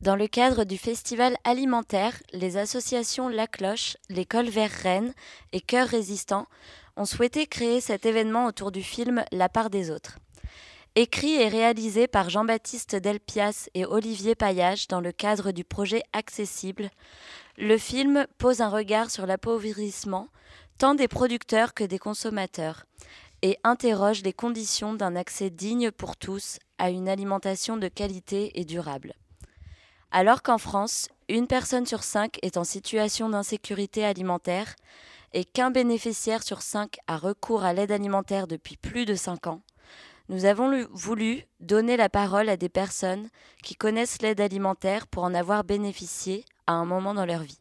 Dans le cadre du festival alimentaire, les associations La Cloche, l'École Vert Rennes et Cœur Résistant ont souhaité créer cet événement autour du film La part des autres. Écrit et réalisé par Jean-Baptiste Delpias et Olivier Paillage dans le cadre du projet Accessible, le film pose un regard sur l'appauvrissement tant des producteurs que des consommateurs et interroge les conditions d'un accès digne pour tous à une alimentation de qualité et durable. Alors qu'en France, une personne sur cinq est en situation d'insécurité alimentaire et qu'un bénéficiaire sur cinq a recours à l'aide alimentaire depuis plus de cinq ans, nous avons voulu donner la parole à des personnes qui connaissent l'aide alimentaire pour en avoir bénéficié à un moment dans leur vie.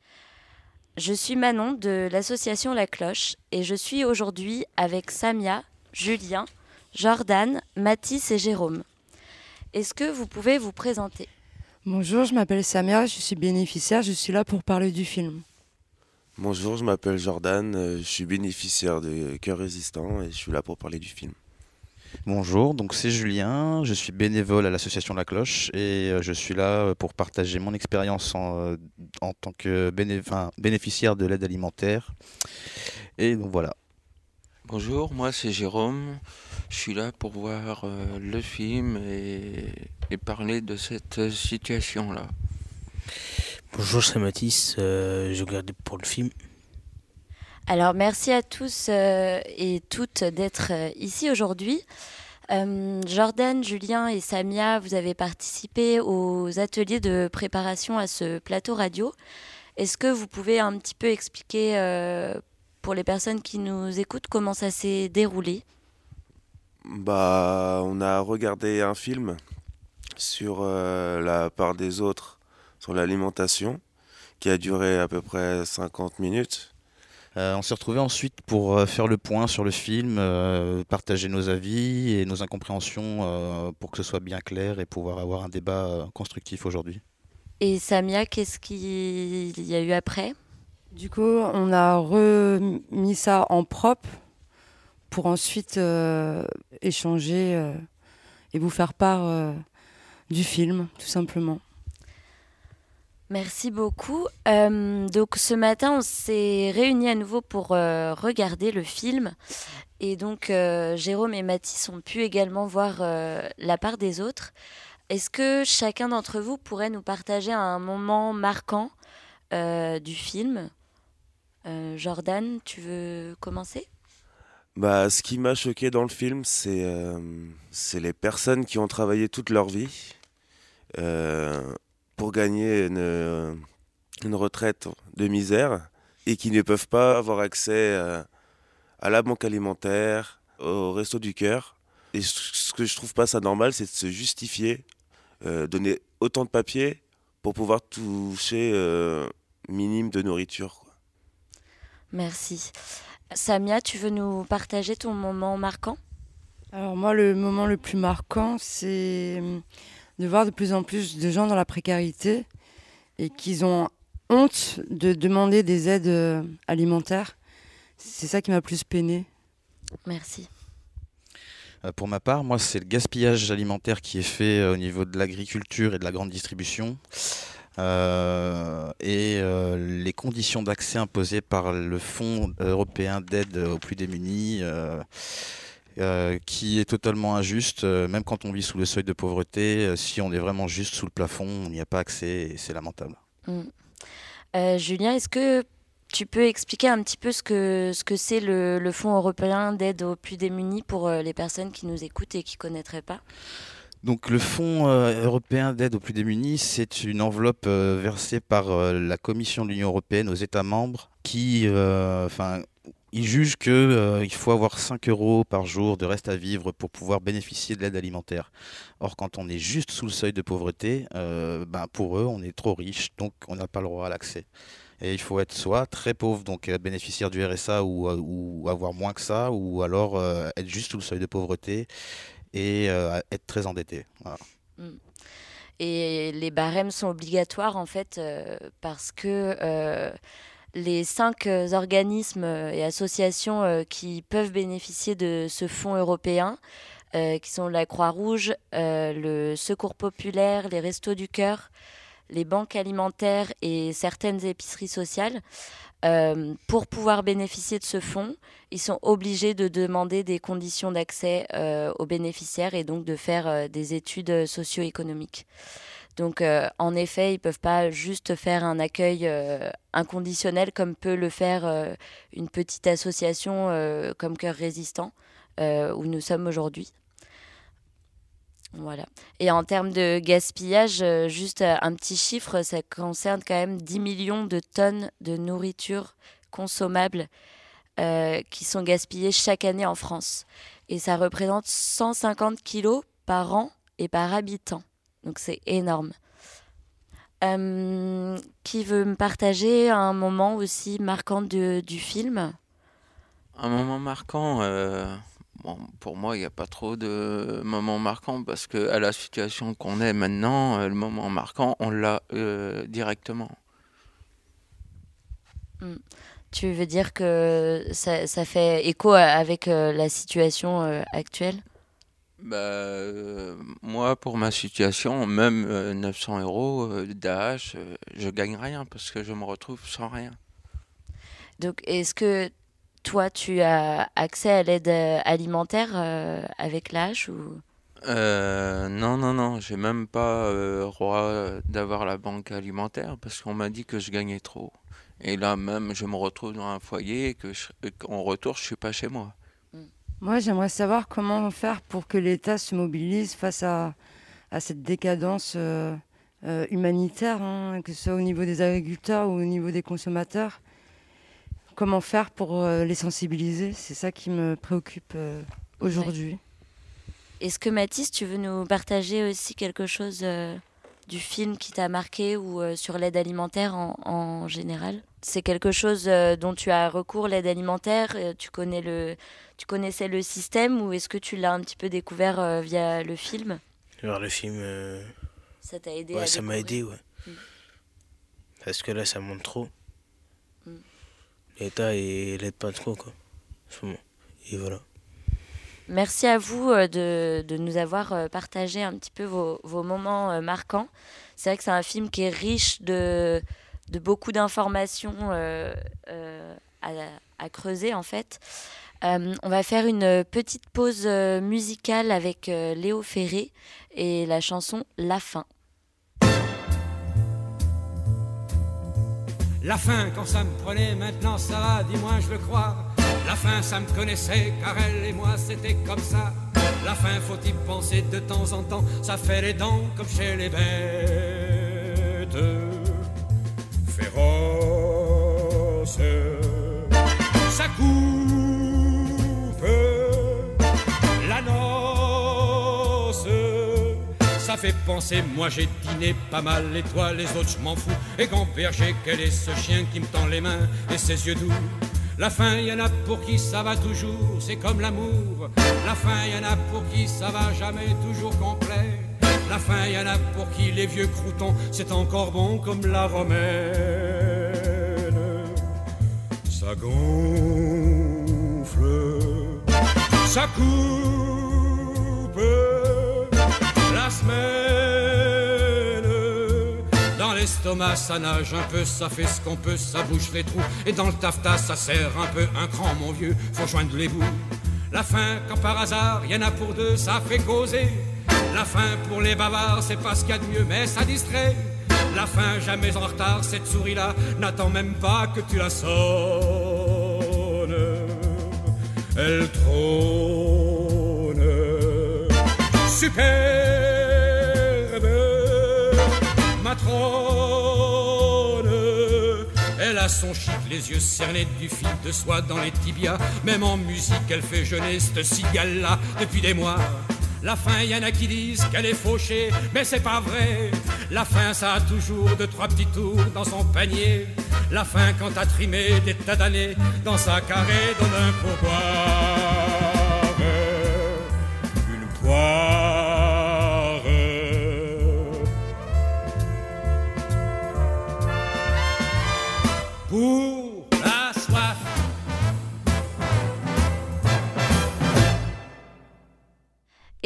Je suis Manon de l'association La Cloche et je suis aujourd'hui avec Samia, Julien, Jordan, Mathis et Jérôme. Est-ce que vous pouvez vous présenter? Bonjour, je m'appelle Samia, je suis bénéficiaire, je suis là pour parler du film. Bonjour, je m'appelle Jordan, euh, je suis bénéficiaire de Cœur Résistant et je suis là pour parler du film. Bonjour, donc c'est Julien, je suis bénévole à l'association La Cloche et euh, je suis là pour partager mon expérience en, euh, tant que bénéficiaire de l'aide alimentaire. Et donc voilà. Bonjour, moi c'est Jérôme. Je suis là pour voir euh, le film et, parler de cette situation-là. Bonjour, c'est Mathis. Euh, je regarde pour le film. Alors, merci à tous euh, et toutes d'être ici aujourd'hui. Jordan, Julien et Samia, vous avez participé aux ateliers de préparation à ce plateau radio. Est-ce que vous pouvez un petit peu expliquer pour les personnes qui nous écoutent comment ça s'est déroulé? Bah, on a regardé un film sur euh, la part des autres, sur l'alimentation, qui a duré à peu près 50 minutes. Euh, on s'est retrouvé ensuite pour euh, faire le point sur le film, partager nos avis et nos incompréhensions pour que ce soit bien clair et pouvoir avoir un débat constructif aujourd'hui. Et Samia, qu'est-ce qu'il y a eu après? Du coup, on a remis ça en propre pour ensuite euh, échanger euh, et vous faire part euh, du film, tout simplement. Merci beaucoup. donc ce matin, on s'est réunis à nouveau pour regarder le film. Et donc Jérôme et Mathis ont pu également voir la part des autres. Est-ce que chacun d'entre vous pourrait nous partager un moment marquant du film? Jordan, tu veux commencer? Bah, Ce qui m'a choqué dans le film, c'est euh, les personnes qui ont travaillé toute leur vie euh, pour gagner une, une, retraite de misère et qui ne peuvent pas avoir accès à la banque alimentaire, au resto du cœur. Et ce que je trouve pas ça normal, c'est de se justifier, donner autant de papiers pour pouvoir toucher minime de nourriture. Merci. Samia, tu veux nous partager ton moment marquant? Alors moi, le moment le plus marquant, c'est hum, de voir de plus en plus de gens dans la précarité et qu'ils ont honte de demander des aides euh, alimentaires. C'est ça qui m'a plus peiné. Merci. Euh, pour ma part, moi, c'est le gaspillage alimentaire qui est fait euh, au niveau de l'agriculture et de la grande distribution. Euh, et euh, les conditions d'accès imposées par le Fonds européen d'aide aux plus démunis. Euh, qui est totalement injuste, même quand on vit sous le seuil de pauvreté, si on est vraiment juste sous le plafond, on n'y a pas accès et c'est lamentable. Mm. Julien, est-ce que tu peux expliquer un petit peu ce que ce que c'est le, le Fonds européen d'aide aux plus démunis pour les personnes qui nous écoutent et qui ne connaîtraient pas? Donc le Fonds euh, européen d'aide aux plus démunis, c'est une enveloppe euh, versée par euh, la Commission de l'Union européenne aux États membres qui, enfin, ils jugent qu'il faut avoir 5 euros par jour de reste à vivre pour pouvoir bénéficier de l'aide alimentaire. Or, quand on est juste sous le seuil de pauvreté, ben, pour eux, on est trop riche, donc on n'a pas le droit à l'accès. Et il faut être soit très pauvre, donc bénéficiaire du RSA ou, ou avoir moins que ça, ou alors être juste sous le seuil de pauvreté et euh, être très endetté. Mm. Et les barèmes sont obligatoires en fait euh, parce que euh, les cinq organismes et associations qui peuvent bénéficier de ce fonds européen, qui sont la Croix-Rouge, le Secours populaire, les Restos du Cœur, les banques alimentaires et certaines épiceries sociales, euh, pour pouvoir bénéficier de ce fonds, ils sont obligés de demander des conditions d'accès euh, aux bénéficiaires et donc de faire euh, des études socio-économiques. Donc, en effet, ils ne peuvent pas juste faire un accueil inconditionnel comme peut le faire une petite association comme Cœur Résistant, où nous sommes aujourd'hui. Voilà. Et en termes de gaspillage, euh, juste euh, un petit chiffre, ça concerne quand même 10 millions de tonnes de nourriture consommable euh, qui sont gaspillées chaque année en France. Et ça représente 150 kilos par an et par habitant. Donc c'est énorme. qui veut me partager un moment aussi marquant du film? Un moment marquant, pour moi, il n'y a pas trop de moments marquants parce que à la situation qu'on est maintenant, euh, le moment marquant, on l'a euh, directement. Hmm. Tu veux dire que ça, fait écho avec euh, la situation actuelle? Bah, moi, pour ma situation, même 900 euros d'AH, je gagne rien parce que je me retrouve sans rien. Donc, est-ce que toi, tu as accès à l'aide euh, alimentaire euh, avec l'âge ou? Euh, non, non, non, j'ai même pas droit d'avoir la banque alimentaire parce qu'on m'a dit que je gagnais trop. Et là même, je me retrouve dans un foyer et que en retour, je suis pas chez moi. Mm. Moi, j'aimerais savoir comment faire pour que l'État se mobilise face à, à cette décadence humanitaire, hein, que ce soit au niveau des agriculteurs ou au niveau des consommateurs comment faire pour euh, les sensibiliser? C'est ça qui me préoccupe euh, aujourd'hui. Est-ce que Mathis, tu veux nous partager aussi quelque chose euh, du film qui t'a marqué ou sur l'aide alimentaire en, général? C'est quelque chose dont tu as recours, l'aide alimentaire? Tu, connais le, tu connaissais le système ou est-ce que tu l'as un petit peu découvert via le film? Vers le film. Ça t'a aidé Ouais, ça m'a aidé, ouais. Mm. Parce que là, ça monte trop l'État et l'aide pas trop quoi. Et voilà. Merci à vous euh, de, de, nous avoir euh, partagé un petit peu vos, vos moments euh, marquants. C'est vrai que c'est un film qui est riche de, de beaucoup d'informations à, à, creuser en fait. on va faire une petite pause musicale avec Léo Ferré et la chanson La fin. La fin, quand ça me prenait, maintenant ça va, dis-moi, je le crois. La fin, ça me connaissait, car elle et moi, c'était comme ça. La fin, faut y penser de temps en temps, ça fait les dents comme chez les bêtes. Féroce, ça coupe fait penser, moi j'ai dîné pas mal, et toi les autres je m'en fous. Et quand berger, quel est ce chien qui me tend les mains et ses yeux doux? La fin, y en a pour qui ça va toujours, c'est comme l'amour. La fin, y en a pour qui ça va jamais toujours complet. La fin, y en a pour qui les vieux croutons, c'est encore bon comme la romaine. Ça gonfle, ça coupe semaine. Dans l'estomac, ça nage un peu, ça fait ce qu'on peut, ça bouge les trous. Et dans le taffetas, ça sert un peu un cran, mon vieux, faut joindre les bouts. La fin, quand par hasard, y en a pour deux, ça fait causer. La fin pour les bavards, c'est pas ce qu'il y a de mieux, mais ça distrait. La fin, jamais en retard, cette souris-là n'attend même pas que tu la sonnes. Elle trône super Elle a son chic, les yeux cernés du fil de soie dans les tibias. Même en musique, elle fait jeûner cette cigale-là depuis des mois. La fin, y en a qui disent qu'elle est fauchée, mais c'est pas vrai. La fin, ça a toujours deux, trois petits tours dans son panier. La fin, quand t'as trimé des tas d'années, dans sa carré, donne un pourboire.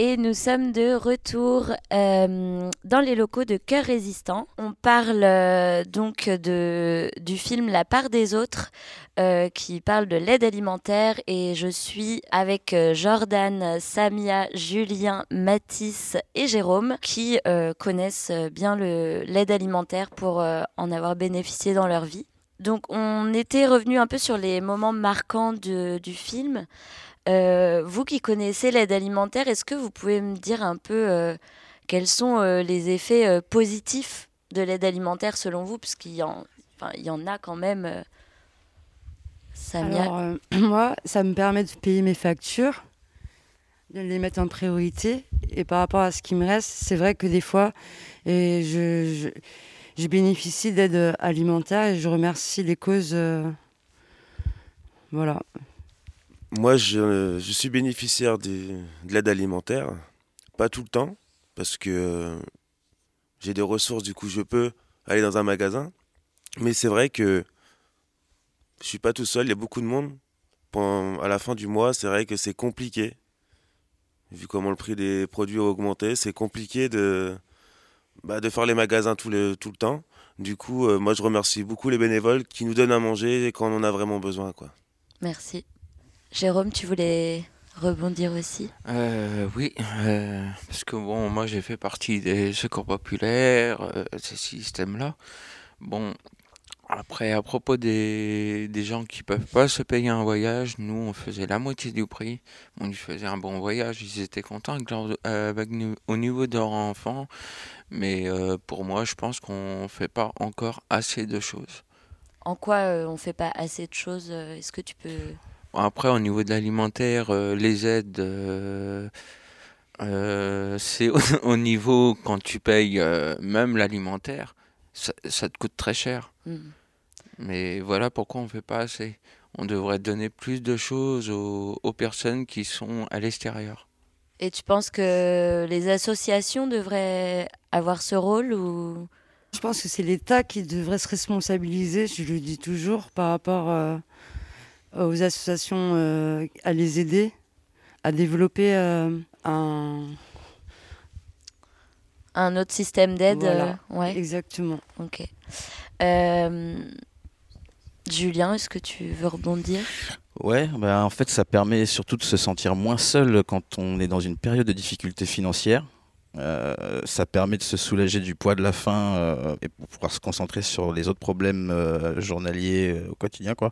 Et nous sommes de retour euh, dans les locaux de Cœur Résistant. On parle euh, donc de, du film La part des autres, euh, qui parle de l'aide alimentaire. Et je suis avec Jordan, Samia, Julien, Mathis et Jérôme, qui connaissent bien l'aide alimentaire pour en avoir bénéficié dans leur vie. Donc on était revenu un peu sur les moments marquants du film. Euh, vous qui connaissez l'aide alimentaire, est-ce que vous pouvez me dire un peu euh, quels sont euh, les effets positifs de l'aide alimentaire selon vous? Parce y, en, il y en a quand même. Alors, moi, ça me permet de payer mes factures, de les mettre en priorité. Et par rapport à ce qui me reste, c'est vrai que des fois, et je, bénéficie d'aide alimentaire et je remercie les causes. voilà. Moi, je, suis bénéficiaire de l'aide alimentaire. Pas tout le temps, parce que euh, j'ai des ressources, du coup, je peux aller dans un magasin. Mais c'est vrai que je suis pas tout seul, il y a beaucoup de monde. à la fin du mois, c'est vrai que c'est compliqué. Vu comment le prix des produits a augmenté, c'est compliqué de, bah, faire les magasins tout le, temps. Du coup, euh, moi, je remercie beaucoup les bénévoles qui nous donnent à manger quand on en a vraiment besoin. Merci. Jérôme, tu voulais rebondir aussi? Euh, Oui, euh, parce que bon, moi j'ai fait partie des secours populaires, euh, ces systèmes-là. Bon, après, à propos des, des gens qui peuvent pas se payer un voyage, nous on faisait la moitié du prix. On lui faisait un bon voyage, ils étaient contents avec, nous, au niveau de leur enfant. Mais pour moi, je pense qu'on fait pas encore assez de choses. En quoi on fait pas assez de choses? Est-ce que tu peux après, au niveau de l'alimentaire, euh, les aides, euh, euh, c'est au, niveau quand tu payes même l'alimentaire, ça, te coûte très cher. Mm. Mais voilà pourquoi on ne fait pas assez. On devrait donner plus de choses aux, aux personnes qui sont à l'extérieur. Et tu penses que les associations devraient avoir ce rôle ou? Je pense que c'est l'État qui devrait se responsabiliser, je le dis toujours, par rapport aux associations euh, à les aider à développer euh, un un autre système d'aide. Euh, ouais. Exactement. Ok. Julien, est-ce que tu veux rebondir? Ouais, bah en fait, ça permet surtout de se sentir moins seul quand on est dans une période de difficulté financière. Euh, ça permet de se soulager du poids de la faim euh, et pour pouvoir se concentrer sur les autres problèmes euh, journaliers au quotidien. Quoi.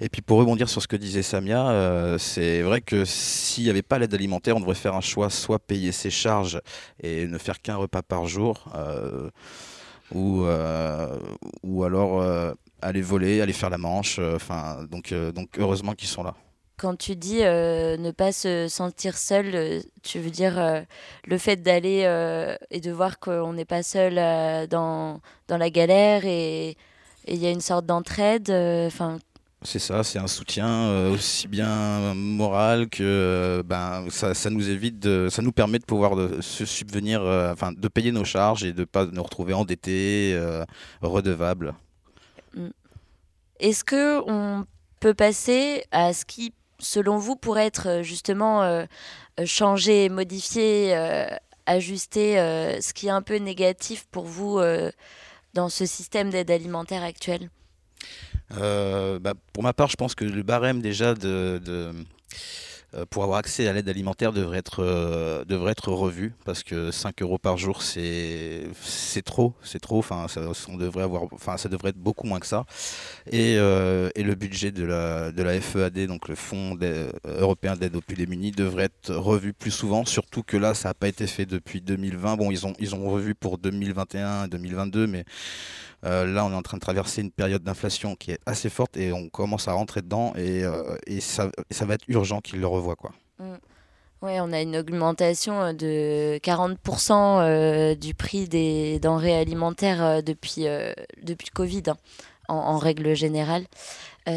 Et puis pour rebondir sur ce que disait Samia, c'est vrai que s'il n'y avait pas l'aide alimentaire, on devrait faire un choix, soit payer ses charges et ne faire qu'un repas par jour, ou, ou alors aller voler, aller faire la manche. Enfin, donc, donc heureusement qu'ils sont là quand tu dis euh, ne pas se sentir seul, euh, tu veux dire euh, le fait d'aller et de voir qu'on n'est pas seul dans, dans la galère et il y a une sorte d'entraide. Enfin. c'est ça, c'est un soutien aussi bien moral que ben ça, ça, nous évite, de, ça nous permet de pouvoir de, se subvenir, enfin de payer nos charges et de pas nous retrouver endettés, redevables. Mm. Est-ce que on peut passer à ce qui selon vous, pourrait être euh, justement euh, euh, changé, modifié, ajusté, ce qui est un peu négatif pour vous dans ce système d'aide alimentaire actuel? Bah, Pour ma part, je pense que le barème déjà de pour avoir accès à l'aide alimentaire devrait être, euh, devrait être revu parce que 5 euros par jour c'est trop, c'est trop. Enfin, ça, on devrait avoir, enfin, ça devrait être beaucoup moins que ça. Et, euh, et le budget de la, de la FEAD, donc le Fonds européen d'aide aux plus démunis, devrait être revu plus souvent. Surtout que là, ça n'a pas été fait depuis 2020. Bon, ils ont, ils ont revu pour 2021 et 2022, mais euh, là, on est en train de traverser une période d'inflation qui est assez forte et on commence à rentrer dedans et, euh, et ça, ça, va être urgent qu'ils le revoient. Quoi. Mm. Oui, on a une augmentation euh, de 40% du prix des denrées alimentaires depuis, depuis le Covid, hein, en, règle générale.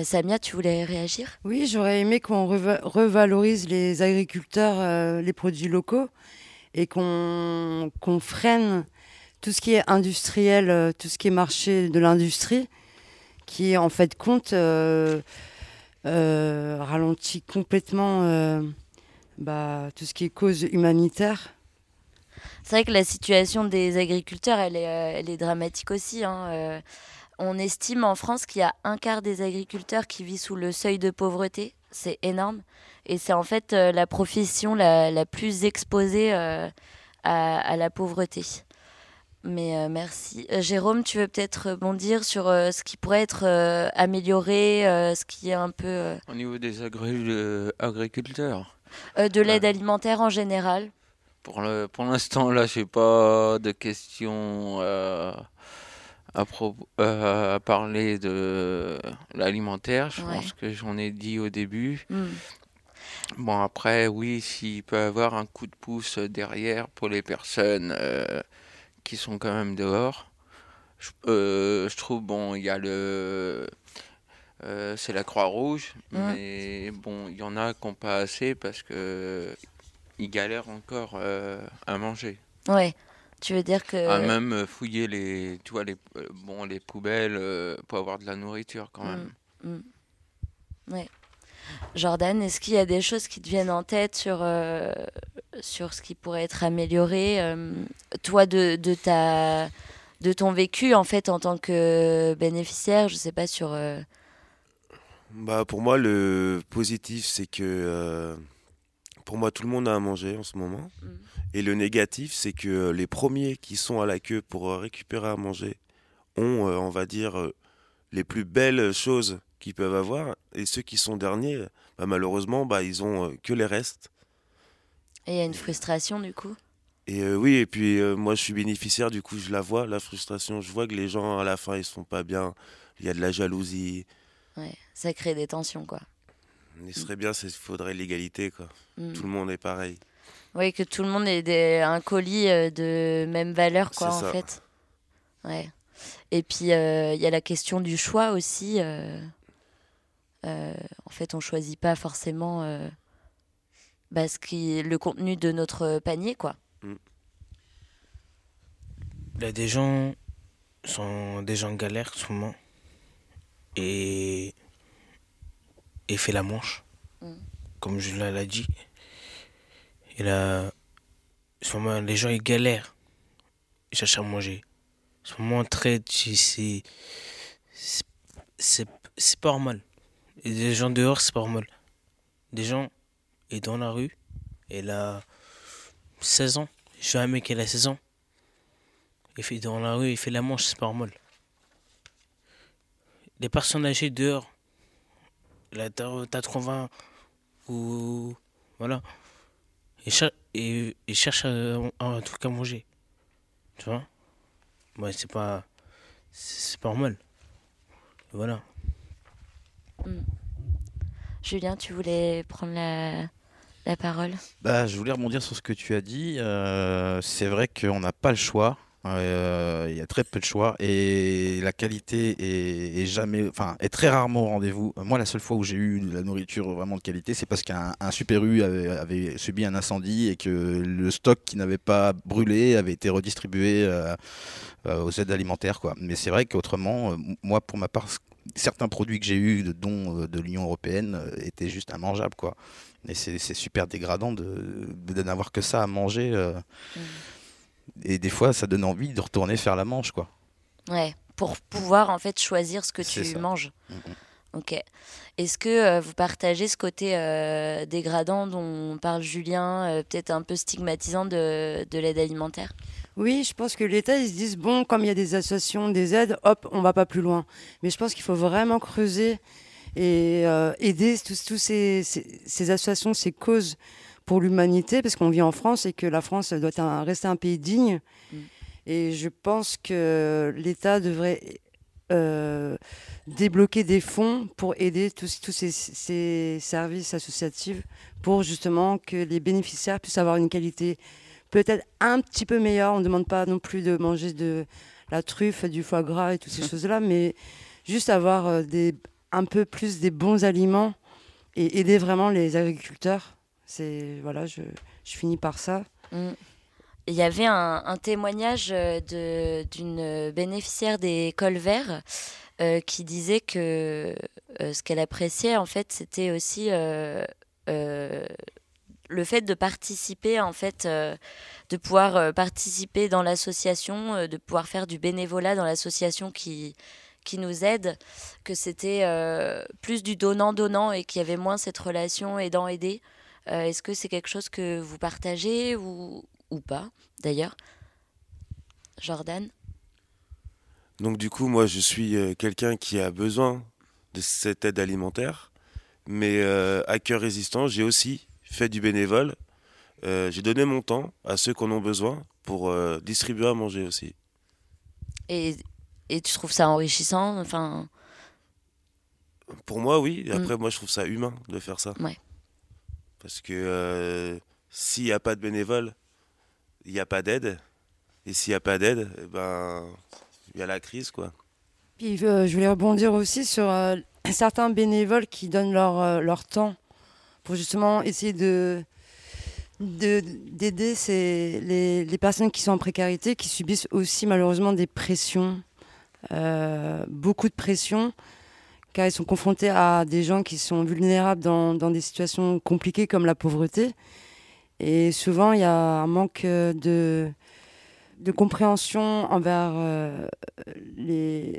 Samia, tu voulais réagir? Oui, j'aurais aimé qu'on revalorise les agriculteurs, les produits locaux, et qu'on freine tout ce qui est industriel, euh, tout ce qui est marché de l'industrie, qui en fait compte euh, euh, ralentit complètement bah, tout ce qui est cause humanitaire. C'est vrai que la situation des agriculteurs, elle est, euh, dramatique aussi. hein. Euh, on estime en France qu'il y a un quart des agriculteurs qui vit sous le seuil de pauvreté. C'est énorme. Et c'est en fait euh, la profession la, plus exposée euh, à la pauvreté. Mais euh, merci. Euh, Jérôme, tu veux peut-être rebondir sur euh, ce qui pourrait être amélioré, ce qui est un peu Au niveau des agri- agriculteurs, de l'aide alimentaire en général. pour le, pour l'instant, là, j'ai pas de questions à, parler de l'alimentaire. Je Ouais. pense que j'en ai dit au début. Hmm. Bon, après, oui, s'il peut y avoir un coup de pouce derrière pour les personnes qui sont quand même dehors, je, euh, je trouve, bon, il y a le. euh, c'est la Croix-Rouge, Ouais. mais bon, il y en a qui n'ont pas assez parce que ils galèrent encore euh, à manger. Ouais. Tu veux dire que. À même fouiller les, tu vois, les, bon, les poubelles pour avoir de la nourriture quand même. Mm. Jordan, est-ce qu'il y a des choses qui te viennent en tête sur, sur ce qui pourrait être amélioré euh, Toi, de, de, ta, de ton vécu, en fait, en tant que bénéficiaire, je sais pas, sur... euh, Bah, pour moi, le positif, c'est que euh, pour moi, tout le monde a à manger en ce moment. Mhm. Et le négatif, c'est que les premiers qui sont à la queue pour récupérer à manger ont, on va dire, les plus belles choses qu'ils peuvent avoir. Et ceux qui sont derniers, bah, malheureusement, bah, ils ont que les restes. Et il y a une frustration, du coup Et euh, oui, et puis euh, moi, je suis bénéficiaire, du coup, je la vois, la frustration. Je vois que les gens, à la fin, ils sont pas bien. Il y a de la jalousie. Ouais, ça crée des tensions, quoi. Il serait bien, il faudrait l'égalité, quoi. Mm. Tout le monde est pareil. Oui, que tout le monde ait des- un colis euh, de même valeur, quoi, en ça. fait. Ouais. Et puis, euh, il y a la question du choix aussi. en fait, on choisit pas forcément bah, ce qui, le contenu de notre panier, quoi. Là, des gens sont des gens en galère en ce moment. Et. Et fait la manche. Mm. Comme je l'ai dit. Et là. En ce moment, les gens ils galèrent. Ils cherchent à manger. En ce moment, très. C'est. c'est- C'est c'est pas normal. Et des gens dehors, c'est pas normal. Des gens est dans la rue. Et là. 16 ans. Je suis un mec qui a 16 ans. Il fait dans la rue, il fait la manche, c'est pas normal. Les personnes âgées dehors, là, t'as t'as 80 ou. Voilà. Ils, cher- et, ils cherchent un, truc à manger. Tu vois? Ouais, c'est pas. C'est pas normal. Voilà. Julien, tu voulais prendre la, parole? Bah, je voulais rebondir sur ce que tu as dit. Euh, c'est vrai qu'on n'a pas le choix. Euh, Il y a très peu de choix et la qualité est, jamais, enfin, est très rarement au rendez-vous. Moi, la seule fois où j'ai eu de la nourriture vraiment de qualité, c'est parce qu'un un Super U avait, subi un incendie et que le stock qui n'avait pas brûlé avait été redistribué euh, aux aides alimentaires, quoi. Mais c'est vrai qu'autrement, moi, pour ma part, certains produits que j'ai eus, de dons euh, de l'Union européenne, euh, étaient juste immangeables, quoi. Et c'est super dégradant de, de n'avoir que ça à manger. euh. Mm. Et des fois, ça donne envie de retourner faire la manche, quoi. Ouais, pour pouvoir en fait choisir ce que tu ça. manges. Ok. Est-ce que euh, vous partagez ce côté euh, dégradant dont parle Julien, peut-être un peu stigmatisant de, de l'aide alimentaire? Oui, je pense que l'État, ils se disent, bon, comme il y a des associations, des aides, hop, on va pas plus loin. Mais je pense qu'il faut vraiment creuser et euh, aider tous, ces, ces, ces associations, ces causes pour l'humanité, parce qu'on vit en France et que la France doit un- rester un pays digne. Mm. Et je pense que l'État devrait euh, débloquer des fonds pour aider tous, tous ces, ces services associatifs pour justement que les bénéficiaires puissent avoir une qualité peut-être un petit peu meilleure. On ne demande pas non plus de manger de la truffe, du foie gras et toutes ces choses-là, mais juste avoir euh, des, un peu plus des bons aliments et aider vraiment les agriculteurs. C'est voilà, je, je finis par ça. Mm. Il y avait un, un témoignage euh, d'une bénéficiaire des cols verts euh, qui disait que euh, ce qu'elle appréciait, en fait, c'était aussi euh, le fait de participer, en fait, euh, de pouvoir euh, participer dans l'association, euh, de pouvoir faire du bénévolat dans l'association qui, qui nous aide, que c'était plus du donnant-donnant et qu'il y avait moins cette relation aidant-aider. Est-ce que c'est quelque chose que vous partagez ou, ou pas, d'ailleurs? Jordan? Donc du coup, moi, je suis quelqu'un qui a besoin de cette aide alimentaire, mais à cœur résistant, j'ai aussi fait du bénévole. Euh, j'ai donné mon temps à ceux qui en ont besoin pour euh, distribuer à manger aussi. Et, et, tu trouves ça enrichissant enfin... Pour moi, oui. Et après, mm. moi, je trouve ça humain de faire ça. Ouais. Parce que euh, s'il n'y a pas de bénévole, il n'y a pas d'aide. Et s'il n'y a pas d'aide, eh ben, il y a la crise, quoi. Puis, je voulais rebondir aussi sur certains bénévoles qui donnent leur, leur temps pour justement essayer de d'aider les, les, personnes qui sont en précarité, qui subissent aussi malheureusement des pressions, euh, beaucoup de pressions, car ils sont confrontés à des gens qui sont vulnérables dans, des situations compliquées comme la pauvreté. Et souvent, il y a un manque de, de compréhension envers euh,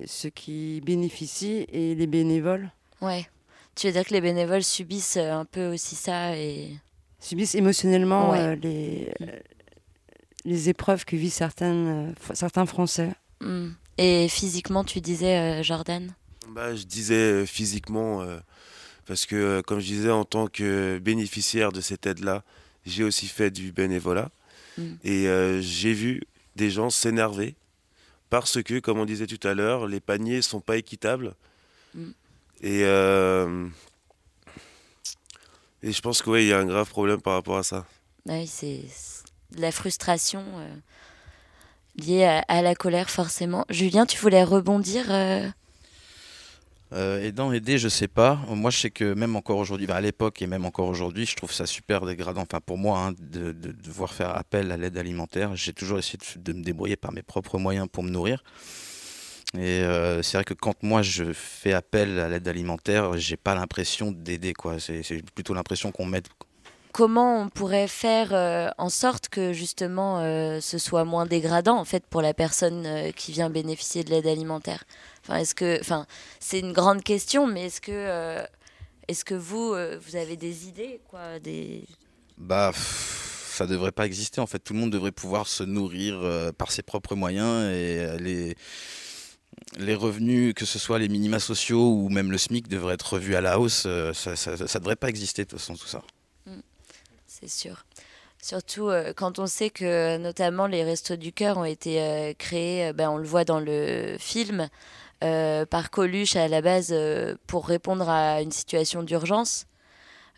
ceux qui bénéficient et les bénévoles. Ouais. Tu veux dire que les bénévoles subissent euh, un peu aussi ça et subissent émotionnellement euh, les, euh, les épreuves que vivent certaines, certains Français. Hmm. Et physiquement, tu disais, Jordan? Bah, Je disais physiquement, parce que, comme je disais, en tant que bénéficiaire de cette aide-là, j'ai aussi fait du bénévolat. Hmm. Et j'ai vu des gens s'énerver parce que, comme on disait tout à l'heure, les paniers ne sont pas équitables. Hmm. Et, euh, et je pense qu'il y a un grave problème par rapport à ça. Oui, c'est la frustration euh, liée à, la colère, forcément. Julien, tu voulais rebondir euh... Euh, aidant, aider, je sais pas. Moi, je sais que même encore aujourd'hui, bah, à l'époque et même encore aujourd'hui, je trouve ça super dégradant. Enfin, pour moi, hein, de, devoir faire appel à l'aide alimentaire. J'ai toujours essayé de, me débrouiller par mes propres moyens pour me nourrir. Et euh, c'est vrai que quand moi je fais appel à l'aide alimentaire, j'ai pas l'impression d'aider quoi. C'est plutôt l'impression qu'on m'aide. Comment on pourrait faire euh, en sorte que justement euh, ce soit moins dégradant en fait pour la personne qui vient bénéficier de l'aide alimentaire? Enfin, est-ce que, enfin, c'est une grande question, mais est-ce que, est-ce que vous, vous avez des idées quoi, des Bah ça devrait pas exister. En fait, tout le monde devrait pouvoir se nourrir par ses propres moyens et les les revenus, que ce soit les minima sociaux ou même le SMIC, devraient être revus à la hausse. Euh, ça ne devrait pas exister de toute façon, tout ça. Mm. C'est sûr. Surtout euh, quand on sait que notamment les Restos du Cœur ont été euh, créés, ben, on le voit dans le film, par Coluche à la base pour répondre à une situation d'urgence.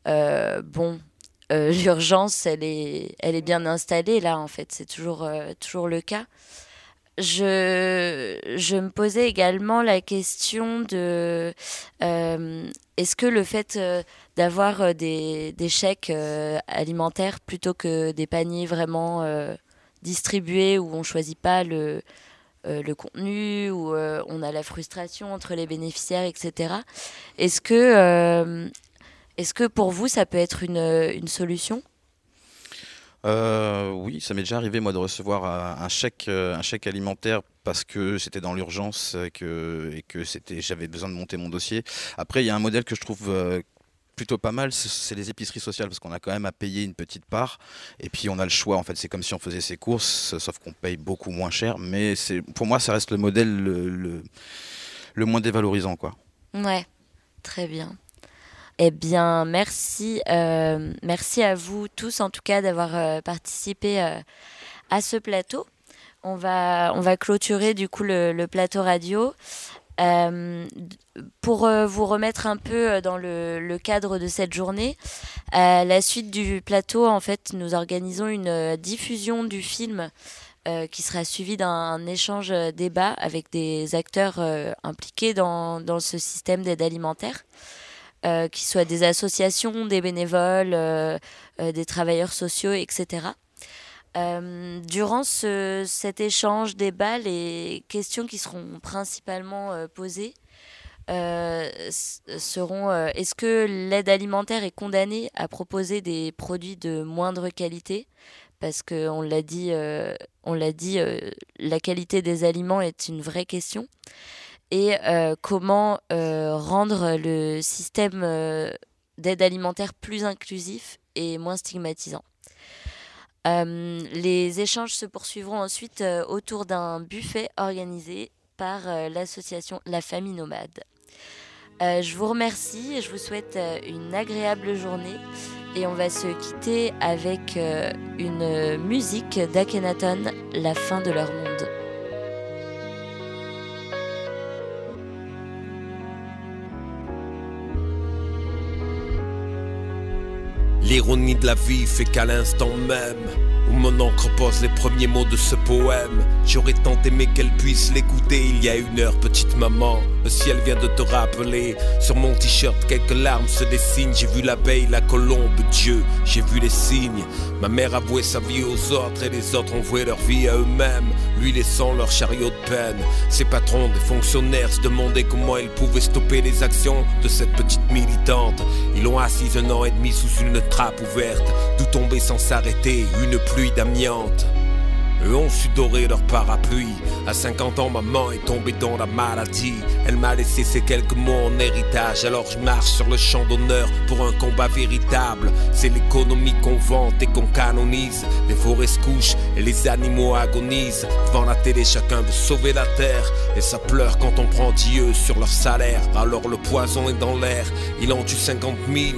bon, l'urgence, elle est, elle est bien installée là, en fait. C'est toujours, toujours le cas je, je me posais également la question de euh, est-ce que le fait euh, d'avoir euh, des, des, chèques alimentaires plutôt que des paniers vraiment distribués où on ne choisit pas le, le contenu, où on a la frustration entre les bénéficiaires, etc. Est-ce que, est-ce que pour vous, ça peut être une, une solution? Euh, oui, ça m'est déjà arrivé moi de recevoir un chèque, euh, un chèque alimentaire parce que c'était dans l'urgence et que j'avais besoin de monter mon dossier. Après, il y a un modèle que je trouve euh, plutôt pas mal, c'est les épiceries sociales parce qu'on a quand même à payer une petite part et puis on a le choix. En fait, c'est comme si on faisait ses courses, sauf qu'on paye beaucoup moins cher. Mais pour moi, ça reste le modèle le, le, le moins dévalorisant, quoi. Ouais, très bien. Eh bien, merci. Euh, merci à vous tous, en tout cas, d'avoir euh, participé euh, à ce plateau. On va, clôturer du coup le, plateau radio. pour vous remettre un peu dans le, cadre de cette journée, la suite du plateau, en fait, nous organisons une diffusion du film qui sera suivi d'un échange débat avec des acteurs impliqués dans, ce système d'aide alimentaire. Euh, qui soient des associations, des bénévoles, euh, euh, des travailleurs sociaux, etc. durant cet échange, débat, les questions qui seront principalement posées euh, seront euh, est-ce que l'aide alimentaire est condamnée à proposer des produits de moindre qualité? Parce que on l'a dit, euh, on l'a dit, euh, la qualité des aliments est une vraie question. Et euh, comment euh, rendre le système euh, d'aide alimentaire plus inclusif et moins stigmatisant. Les échanges se poursuivront ensuite autour d'un buffet organisé par l'association La Famille Nomade. Je vous remercie et je vous souhaite une agréable journée et on va se quitter avec une musique d'Akhenaton, La fin de leur monde. L'ironie de la vie fait qu'à l'instant même où mon encre pose les premiers mots de ce poème, j'aurais tant aimé qu'elle puisse l'écouter il y a une heure, petite maman. Le ciel vient de te rappeler. Sur mon t-shirt, quelques larmes se dessinent. J'ai vu l'abeille, la colombe, Dieu, j'ai vu les signes. Ma mère a voué sa vie aux autres et les autres ont voué leur vie à eux-mêmes, lui laissant leur chariot de peine. Ses patrons, des fonctionnaires, se demandaient comment ils pouvaient stopper les actions de cette petite militante. Ils l'ont assise un an et demi sous une ouverte, d'où tombait sans s'arrêter une pluie d'amiante. Eux ont su dorer leur parapluie. À 50 ans, maman est tombée dans la maladie. Elle m'a laissé ces quelques mots en héritage. Alors je marche sur le champ d'honneur pour un combat véritable. C'est l'économie qu'on vante et qu'on canonise. Les forêts se couchent et les animaux agonisent. Devant la télé, chacun veut sauver la terre. Et ça pleure quand on prend Dieu sur leur salaire. Alors le poison est dans l'air. Il en tue 50 000.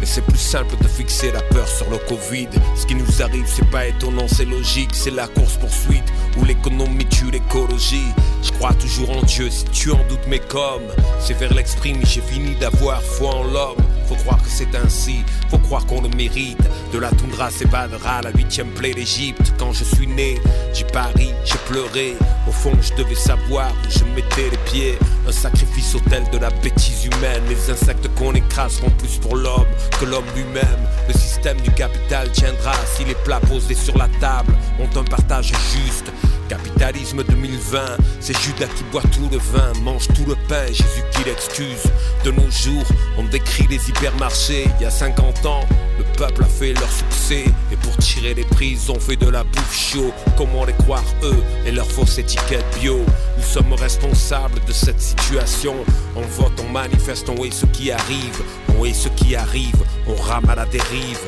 Mais c'est plus simple de fixer la peur sur le Covid. Ce qui nous arrive, c'est pas étonnant, c'est logique. C'est la course-poursuite où l'économie tue l'écologie. Je crois toujours en Dieu si tu en doutes, mais comme c'est vers l'exprime, j'ai fini d'avoir foi en l'homme. Faut croire que c'est ainsi, faut croire qu'on le mérite. De la toundra s'évadera la huitième plaie d'Égypte. Quand je suis né, j'ai pari, j'ai pleuré. Au fond, je devais savoir où je mettais les pieds. Un sacrifice autel de la bêtise humaine. Les insectes qu'on écrase seront plus pour l'homme que l'homme lui-même. Le système du capital tiendra si les plats posés sur la table ont un partage juste. Capitalisme 2020, c'est Judas qui boit tout le vin, mange tout le pain, Jésus qui l'excuse. De nos jours, on décrit les hypermarchés. Il y a 50 ans, le peuple a fait leur succès. Pour tirer les prises, on fait de la bouffe chaud. Comment les croire eux et leur fausse étiquette bio? Nous sommes responsables de cette situation. On vote, on manifeste, on est ce qui arrive. On est ce qui arrive, on rame à la dérive.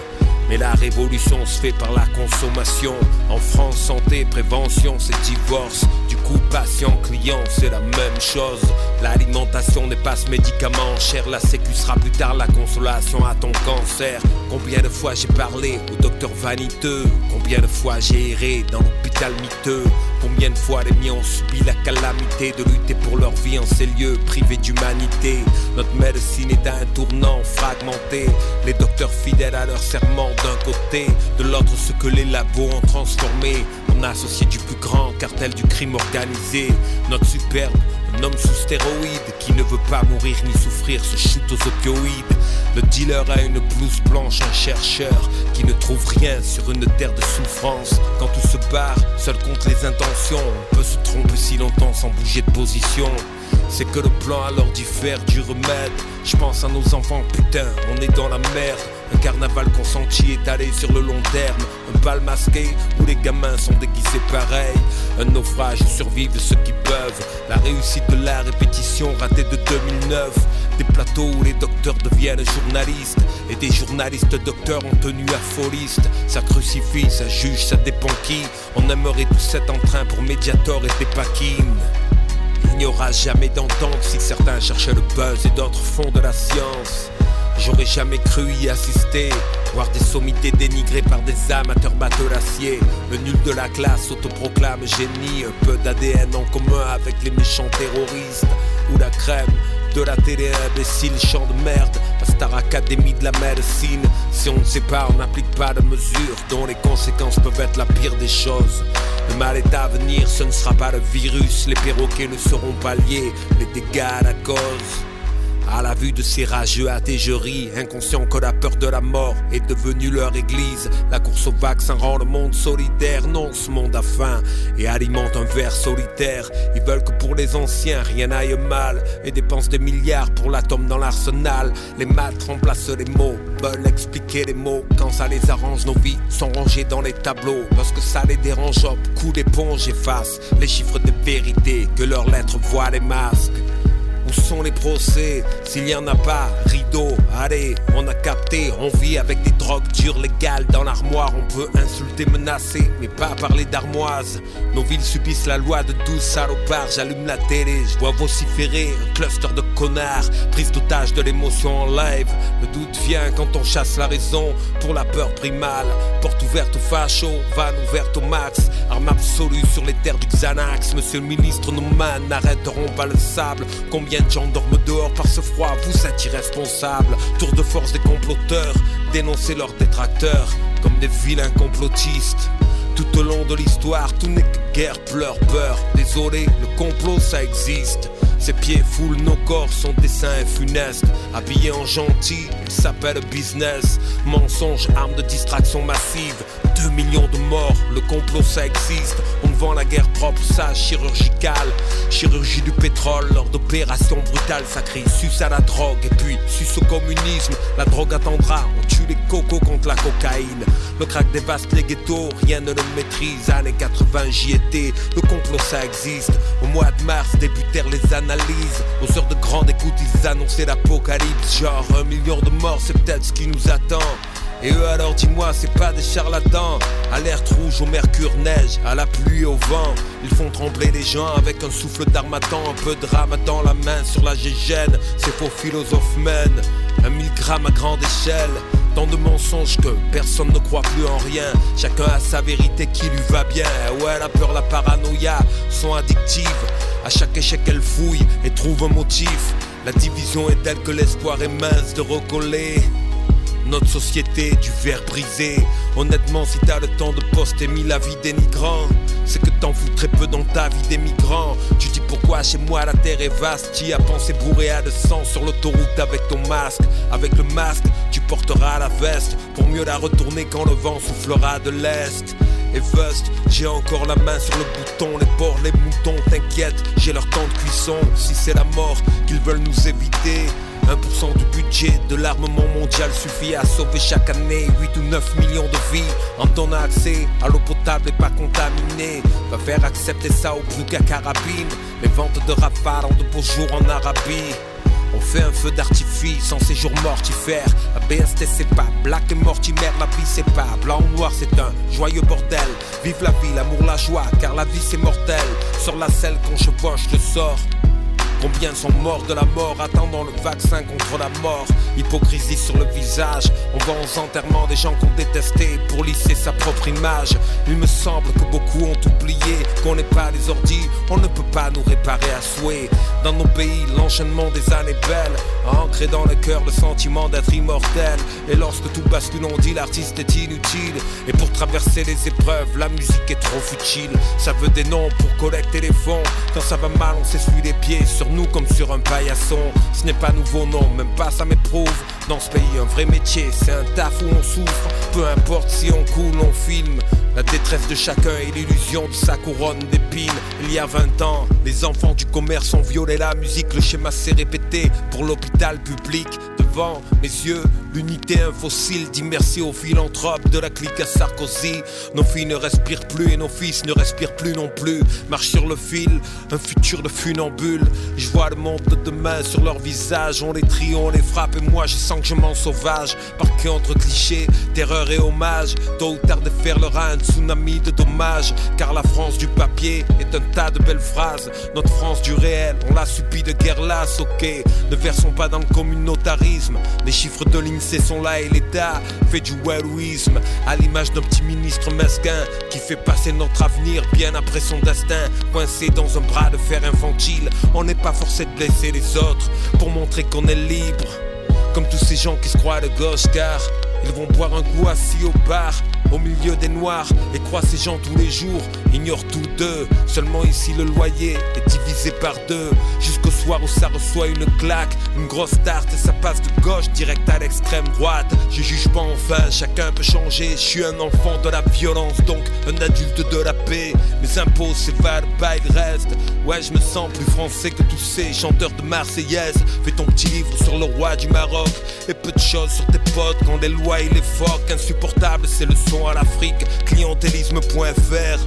Mais la révolution se fait par la consommation. En France, santé, prévention, c'est divorce. Du coup, patient, client, c'est la même chose. L'alimentation n'est pas ce médicament cher. La sécu sera plus tard la consolation à ton cancer. Combien de fois j'ai parlé au docteur vaniteux? Combien de fois j'ai erré dans l'hôpital miteux? Combien de fois les miens ont subi la calamité de lutter pour leur vie en ces lieux privés d'humanité. Notre médecine est à un tournant fragmenté. Les docteurs fidèles à leur serment d'un côté De l'autre ce que les labos ont transformé. En associé du plus grand cartel du crime organisé. Notre superbe, un homme sous stéroïdes Qui ne veut pas mourir ni souffrir se shoot aux opioïdes. Le dealer a une blouse blanche, un chercheur Qui ne trouve rien sur une terre de souffrance. Quand tout se barre, seul compte les intentions On peut se tromper si longtemps sans bouger de position c'est que le plan alors diffère du remède. Je pense à nos enfants, putain, on est dans la merde. Un carnaval consenti étalé sur le long terme. Un bal masqué où les gamins sont déguisés pareil. Un naufrage où survivent ceux qui peuvent. La réussite de la répétition ratée de 2009. Des plateaux où les docteurs deviennent journalistes. Et des journalistes docteurs en tenue affoliste. Ça crucifie, ça juge, ça dépend qui. On aimerait tous être en train pour Mediator et des paquines. Il n'y aura jamais d'entente si certains cherchaient le buzz et d'autres font de la science. J'aurais jamais cru y assister, voir des sommités dénigrées par des amateurs matelassiers. Le nul de la classe autoproclame génie, un peu d'ADN en commun avec les méchants terroristes. Ou la crème de la télé imbécile, chant de merde, la Star Academy de la médecine. Si on ne sait pas, on n'applique pas de mesures dont les conséquences peuvent être la pire des choses. Le mal est à venir, ce ne sera pas le virus, les perroquets ne seront pas liés, les dégâts à la cause. À la vue de ces rageux attégeries, inconscients que la peur de la mort est devenue leur église. La course au vaccin rend le monde solidaire, non, ce monde a faim et alimente un ver solitaire. Ils veulent que pour les anciens rien n'aille mal et dépensent des milliards pour l'atome dans l'arsenal. Les maths remplacent les mots, veulent expliquer les mots. Quand ça les arrange, nos vies sont rangées dans les tableaux. Lorsque ça les dérange, hop, coup d'éponge efface les chiffres des vérités que leurs lettres voient les masques. Où sont les procès S'il y en a pas, rideau, allez, on a capté. On vit avec des drogues dures légales dans l'armoire. On peut insulter, menacer, mais pas parler d'armoise. Nos villes subissent la loi de 12 salopards. J'allume la télé, je vois vociférer un cluster de connards. Prise d'otage de l'émotion en live. Le doute vient quand on chasse la raison pour la peur primale. Porte ouverte au facho, vanne ouverte au max. Arme absolue sur les terres du Xanax. Monsieur le ministre, nos mains n'arrêteront pas le sable. Combien gens dorment dehors par ce froid Vous êtes irresponsables. Tour de force des comploteurs, dénoncer leurs détracteurs comme des vilains complotistes. Tout au long de l'histoire, tout n'est que guerre, pleurs, peur. Désolé, le complot ça existe. Ses pieds foulent nos corps, son dessin est funeste. Habillé en gentil, il s'appelle business. Mensonge, arme de distraction massive. 2 millions de morts, le complot ça existe. On vend la guerre propre, ça chirurgicale. Chirurgie du pétrole, lors d'opérations brutales, ça sus à la drogue. Et puis, sus au communisme, la drogue attendra. On tue les cocos contre la cocaïne. Le crack dévaste les ghettos, rien ne le maîtrise. Années 80, j'y étais, le complot ça existe. Au mois de mars débutèrent les analyses. Aux heures de grande écoute, ils annonçaient l'apocalypse. Genre, un million de morts, c'est peut-être ce qui nous attend. Et eux alors dis-moi, c'est pas des charlatans. Alerte rouge au mercure neige, à la pluie au vent. Ils font trembler les gens avec un souffle d'armatan. Un peu de rame dans la main sur la gégène. Ces faux philosophes mènent Un mille grammes à grande échelle. Tant de mensonges que personne ne croit plus en rien. Chacun a sa vérité qui lui va bien. Ouais la peur, la paranoïa sont addictives. À chaque échec elle fouille et trouve un motif. La division est telle que l'espoir est mince de recoller notre société du verre brisé. Honnêtement, si t'as le temps de poster mis la vie dénigrant, c'est que t'en fous très peu dans ta vie des migrants. Tu dis pourquoi chez moi la terre est vaste. Tu as pensé bourré à de sang sur l'autoroute avec ton masque. Avec le masque, tu porteras la veste pour mieux la retourner quand le vent soufflera de l'est. Et Vust, j'ai encore la main sur le bouton, les porcs, les moutons, t'inquiète, j'ai leur temps de cuisson. Si c'est la mort qu'ils veulent nous éviter, 1% du budget de l'armement mondial suffit à sauver chaque année 8 ou 9 millions de vies. En donnant accès à l'eau potable et pas contaminée, va faire accepter ça au plus qu'à carabine. Les ventes de rafales en de beaux jours en Arabie. On fait un feu d'artifice en séjour mortifère. La BST c'est pas black et mortimer, la vie c'est pas blanc ou noir, c'est un joyeux bordel. Vive la vie, l'amour, la joie, car la vie c'est mortel. Sur la selle quand je poche le sort. Combien sont morts de la mort attendant le vaccin contre la mort Hypocrisie sur le visage, on va aux enterrements des gens qu'on détestait pour lisser sa propre image. Il me semble que beaucoup ont oublié qu'on n'est pas des ordis, on ne peut pas nous réparer à souhait. Dans nos pays, l'enchaînement des années belles a ancré dans le cœur le sentiment d'être immortel. Et lorsque tout bascule, on dit l'artiste est inutile. Et pour traverser les épreuves, la musique est trop futile. Ça veut des noms pour collecter les fonds. Quand ça va mal, on s'essuie les pieds sur nous comme sur un paillasson. Ce n'est pas nouveau, non, même pas ça m'éprouve. Dans ce pays, un vrai métier, c'est un taf où on souffre. Peu importe si on coule, on filme. La détresse de chacun et l'illusion de sa couronne d'épines. Il y a 20 ans, les enfants du commerce ont violé la musique. Le schéma s'est répété pour l'hôpital public. Devant mes yeux, l'unité, un fossile. Dit merci aux philanthropes de la clique à Sarkozy. Nos filles ne respirent plus et nos fils ne respirent plus non plus. Marche sur le fil, un futur de funambule. Je vois le monde de demain sur leur visage. On les trie, on les frappe et moi je sens que je m'en sauvage. Parqué entre clichés, terreur et hommage. Tôt ou tard de faire leur un tsunami de dommages. Car la France du papier est un tas de belles phrases. Notre France du réel, on l'a subi de guerre lasse, ok. Ne versons pas dans le communautarisme. Les chiffres de l'INSEE sont là et l'État fait du wellouisme. À l'image d'un petit ministre mesquin qui fait passer notre avenir bien après son destin. Coincé dans un bras de fer infantile, on n'est pas forcé de blesser les autres pour montrer qu'on est libre. Comme tous ces gens qui se croient de gauche car ils vont boire un coup assis au bar au milieu des noirs et croient ces gens tous les jours, ignorent tous deux. Seulement ici le loyer est divisé par deux. Jusqu'au soir où ça reçoit une claque, une grosse tarte et ça passe de gauche direct à l'extrême droite. Je juge pas enfin, chacun peut changer. Je suis un enfant de la violence, donc un adulte de la paix. Mes impôts s'évadent, pas il reste. Ouais, je me sens plus français que tous ces chanteurs de Marseillaise. Fais ton petit livre sur le roi du Maroc et peu de choses sur tes potes quand les lois il les phoques. Insupportable, c'est le son à l'Afrique. Clientélisme.fr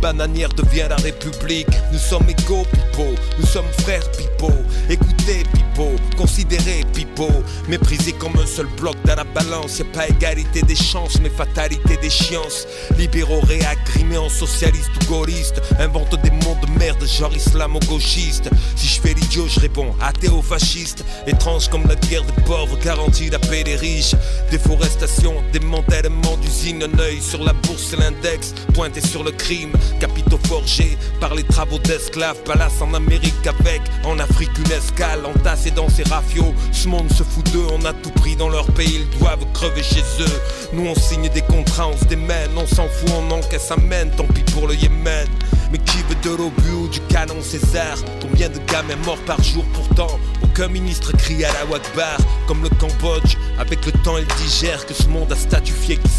bananière devient la République. Nous sommes égaux, Pipo. Nous sommes frères, Pipo. Écoutez, Pipo. Considérez, Pipo. Méprisé comme un seul bloc dans la balance. Y'a pas égalité des chances, mais fatalité des chiances. Libéraux réagrimés en socialistes ou gaullistes. Invente des mondes de merde, genre islamo-gauchiste. Si je fais l'idiot, je réponds athéo-fasciste. Étrange comme la guerre des pauvres, garantie la paix des riches. Déforestation, démantèlement d'usines, un œil sur la bourse et l'index. Pointé sur le crime, capitaux forgés par les travaux d'esclaves. Palace en Amérique avec, en Afrique une escale, entassés dans ces rafios. Ce monde se fout d'eux, on a tout pris dans leur pays, ils doivent crever chez eux. Nous on signe des contrats, on se démène, on s'en fout, on encaisse amène, tant pis pour le Yémen. Mais qui veut de l'obus ou du canon César Combien de gamins morts par jour pourtant Aucun ministre crie à la Wakbar Comme le Cambodge, avec le temps il digère Que ce monde a statufié qui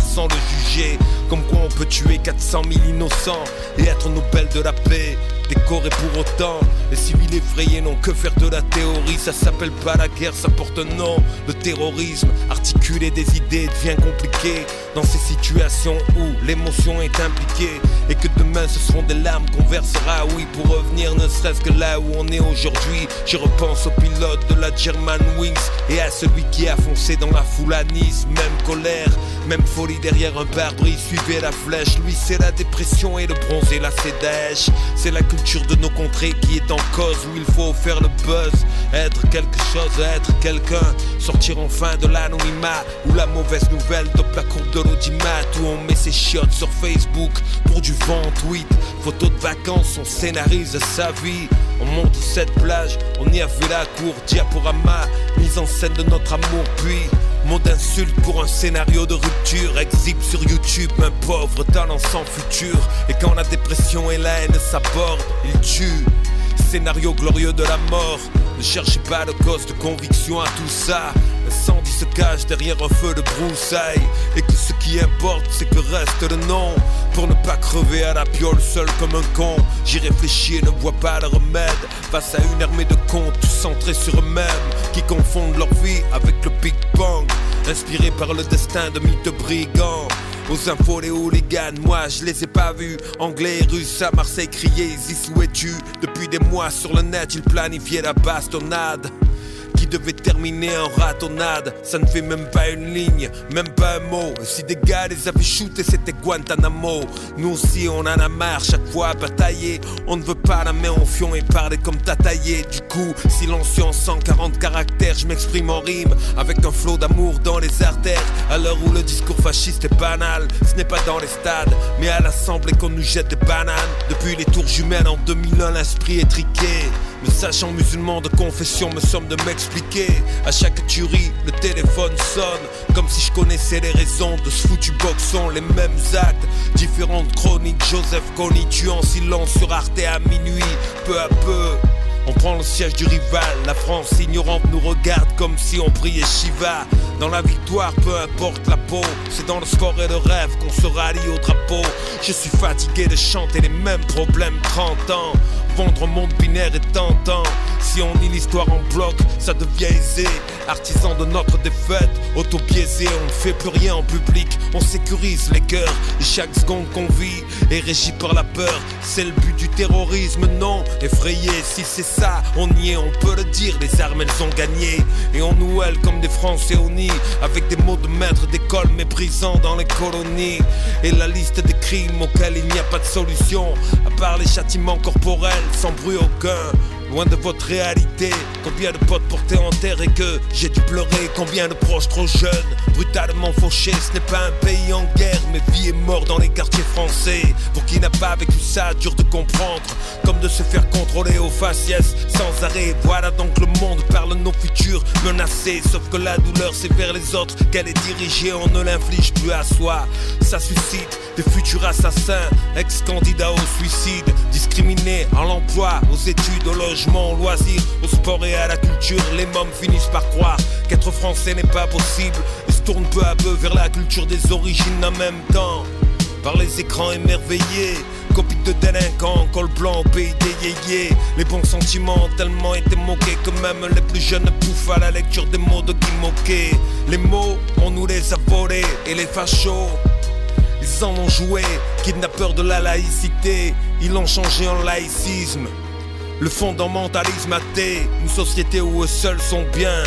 sans le juger Comme quoi on peut tuer 400 000 innocents Et être Nobel de la paix décoré pour autant. Les civils effrayés n'ont que faire de la théorie, ça s'appelle pas la guerre, ça porte un nom. Le terrorisme, articuler des idées devient compliqué dans ces situations où l'émotion est impliquée et que demain ce seront des larmes qu'on versera. Oui, pour revenir ne serait-ce que là où on est aujourd'hui, je repense au pilote de la German Wings et à celui qui a foncé dans la foule à Nice, même colère. Même folie derrière un pare-brise, suivez la flèche. Lui, c'est la dépression et le bronze la sédèche. C'est la culture de nos contrées qui est en cause, où il faut faire le buzz. Être quelque chose, être quelqu'un. Sortir enfin de l'anonymat, où la mauvaise nouvelle dope la courbe de l'audimat. Où on met ses chiottes sur Facebook pour du vent, tweet. Photos de vacances, on scénarise sa vie. On monte cette plage, on y a la cour, diaporama, mise en scène de notre amour, puis Mot d'insulte pour un scénario de rupture Exhibe sur YouTube un pauvre talent sans futur Et quand la dépression et la haine s'abordent Il tue. Scénario glorieux de la mort Ne cherchez pas le cause de conviction à tout ça se cache derrière un feu de broussailles. Et que ce qui importe c'est que reste le nom. Pour ne pas crever à la piole seul comme un con. J'y réfléchis et ne vois pas le remède. Face à une armée de cons tous centrés sur eux-mêmes Qui confondent leur vie avec le Big Bang. Inspirés par le destin de mythes brigands. Aux infos, les hooligans, moi je les ai pas vus. Anglais et russes à Marseille y où es-tu? Depuis des mois sur le net, ils planifiaient la bastonnade devait terminer en ratonnade. Ça ne fait même pas une ligne, même pas un mot. Si des gars les avaient shootés, c'était Guantanamo. Nous aussi, on en a marre, chaque fois à batailler. On ne veut pas la main en fion et parler comme t'as taillé. Du coup, silencieux en 140 caractères, je m'exprime en rime avec un flot d'amour dans les artères. À l'heure où le discours fasciste est banal, ce n'est pas dans les stades, mais à l'assemblée qu'on nous jette des bananes. Depuis les tours jumelles en 2001, l'esprit est triqué. Me sachant musulman de confession, me somme de m'expliquer. À chaque tuerie, le téléphone sonne. Comme si je connaissais les raisons de ce foutu boxon. Les mêmes actes, différentes chroniques. Joseph Kony tue en silence sur Arte à minuit. Peu à peu, on prend le siège du rival, la France ignorante nous regarde comme si on priait Shiva. Dans la victoire, peu importe la peau, c'est dans le sport et le rêve qu'on se rallie au drapeau. Je suis fatigué de chanter les mêmes problèmes 30 ans. Vendre un monde binaire est tentant. Si on lit l'histoire en bloc, ça devient aisé. Artisan de notre défaite, auto-biaisé, on ne fait plus rien en public. On sécurise les cœurs et chaque seconde qu'on vit est régi par la peur. C'est le but du terrorisme, non? Effrayé, si c'est ça, on y est, on peut le dire. Les armes, elles ont gagné. Et on nous comme des Français au nid. Avec des mots de maître d'école méprisants dans les colonies. Et la liste des crimes auxquels il n'y a pas de solution. À part les châtiments corporels, sans bruit aucun loin de votre réalité. Combien de potes portés en terre et que j'ai dû pleurer. Combien de proches trop jeunes, brutalement fauchés. Ce n'est pas un pays en guerre, mais vie est mort dans les quartiers français. Pour qui n'a pas vécu ça, dur de comprendre. Comme de se faire contrôler au faciès sans arrêt. Voilà donc le monde parle nos futurs menacés. Sauf que la douleur, c'est vers les autres qu'elle est dirigée. On ne l'inflige plus à soi. Ça suscite des futurs assassins, ex-candidats au suicide, discriminés à l'emploi, aux études, au logement au loisir, au sport et à la culture. Les mômes finissent par croire qu'être français n'est pas possible et se tournent peu à peu vers la culture des origines en même temps. Par les écrans émerveillés, copie de délinquants, col blanc au pays des yéyés. Les bons sentiments ont tellement été moqués que même les plus jeunes pouffent à la lecture des mots de qui moquer. Les mots, on nous les a volés et les fachos. Ils en ont joué, kidnappeurs de la laïcité, ils l'ont changé en laïcisme. Le fondamentalisme athée, une société où eux seuls sont bien.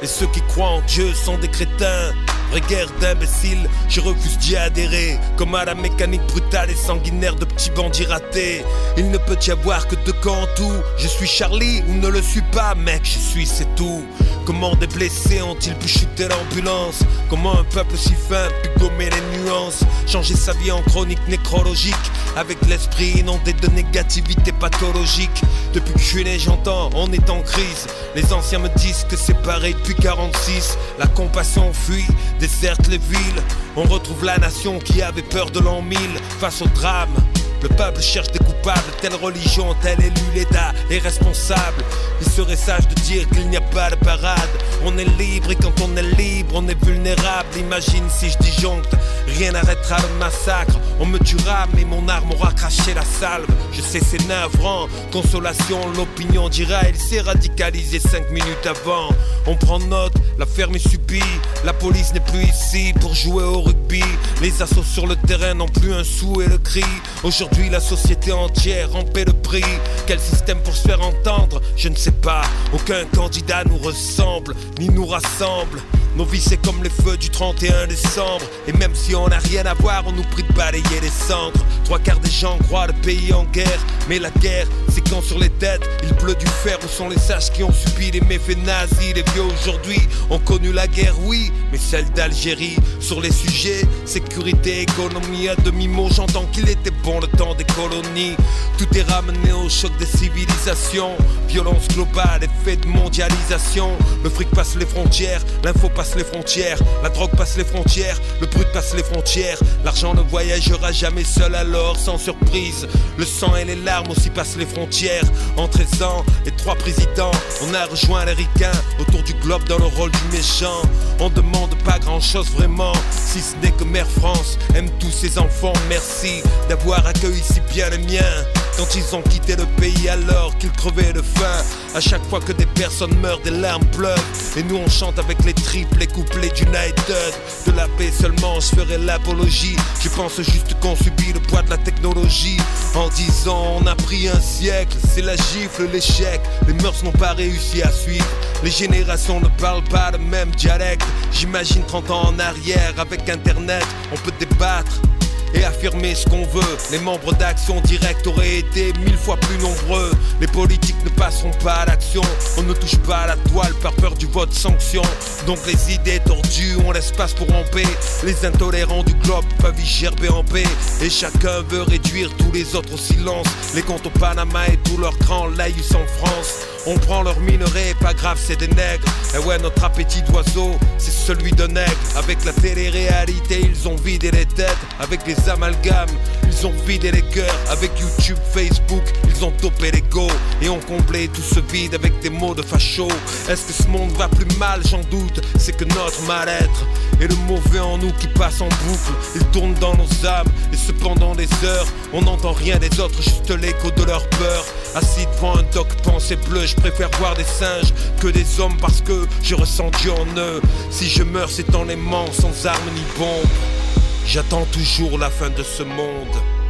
Et ceux qui croient en Dieu sont des crétins. Guerre d'imbéciles, je refuse d'y adhérer. Comme à la mécanique brutale et sanguinaire de petits bandits ratés. Il ne peut y avoir que deux camps en tout. Je suis Charlie ou ne le suis pas, mec, je suis, c'est tout. Comment des blessés ont-ils pu chuter l'ambulance? Comment un peuple si fin pu gommer les nuances? Changer sa vie en chronique nécrologique Avec l'esprit inondé de négativité pathologique Depuis que je suis né j'entends, on est en crise Les anciens me disent que c'est pareil depuis 46 La compassion fuit, déserte les villes. On retrouve la nation qui avait peur de l'an 1000 Face au drame le peuple cherche des coupables, telle religion, tel élu l'État est responsable. Il serait sage de dire qu'il n'y a pas de parade. On est libre et quand on est libre, on est vulnérable. Imagine si je disjoncte, rien n'arrêtera le massacre. On me tuera, mais mon arme aura craché la salve. Je sais, c'est navrant. Consolation, l'opinion dira, il s'est radicalisé cinq minutes avant. On prend note, la ferme est subie. La police n'est plus ici pour jouer au rugby. Les assauts sur le terrain n'ont plus un sou et le cri. Aujourd'hui, la société entière en le prix. Quel système pour se faire entendre? Je ne sais pas. Aucun candidat nous ressemble, ni nous rassemble. Nos vies c'est comme les feux du 31 décembre. Et même si on n'a rien à voir on nous prie de balayer les cendres. Trois quarts des gens croient le pays en guerre. Mais la guerre c'est quand sur les têtes il pleut du fer. Où sont les sages qui ont subi les méfaits nazis Les vieux aujourd'hui? Ont connu la guerre oui Mais celle d'Algérie. Sur les sujets sécurité, économie à demi-mot J'entends qu'il était bon le temps des colonies Tout est ramené au choc des civilisations Violence globale, effet de mondialisation Le fric passe les frontières, l'info passe les frontières, la drogue passe les frontières, le brut passe les frontières, l'argent ne voyagera jamais seul alors, sans surprise. Le sang et les larmes aussi passent les frontières. En 13 ans et trois présidents, on a rejoint les ricains autour du globe dans le rôle du méchant. On demande pas grand chose vraiment, si ce n'est que Mère France aime tous ses enfants. Merci d'avoir accueilli si bien les miens. Quand ils ont quitté le pays alors qu'ils crevaient de faim. À chaque fois que des personnes meurent, des larmes pleurent. Et nous on chante avec les triples, les couplets d'United. De la paix seulement, je ferai l'apologie. Je pense juste qu'on subit le poids de la technologie. En dix ans, on a pris un siècle. C'est la gifle, l'échec. Les mœurs n'ont pas réussi à suivre. Les générations ne parlent pas le même dialecte. J'imagine 30 ans en arrière, avec internet, on peut débattre et affirmer ce qu'on veut. Les membres d'Action Directe auraient été mille fois plus nombreux. Les politiques ne passeront pas à l'action. On ne touche pas à la toile par peur du vote sanction. Donc les idées tordues ont l'espace pour en paix. Les intolérants du globe peuvent y gerber en paix. Et chacun veut réduire tous les autres au silence. Les comptes au Panama et tous leurs grands laïus en France. On prend leur minerai, pas grave, c'est des nègres. Et ouais, notre appétit d'oiseau, c'est celui de nègre. Avec la télé-réalité, ils ont vidé les têtes. Avec les amalgames, ils ont vidé les cœurs. Avec YouTube, Facebook, ils ont dopé l'ego. Et ont comblé tout ce vide avec des mots de facho. Est-ce que ce monde va plus mal? J'en doute. C'est que notre mal-être et le mauvais en nous qui passe en boucle. Il tourne dans nos âmes. Et cependant, des heures, on n'entend rien des autres, juste l'écho de leur peur. Assis devant un doc, pensée bleue, je préfère voir des singes que des hommes parce que je ressens Dieu en eux. Si je meurs, c'est en aimant, sans armes ni bombes. J'attends toujours la fin de ce monde.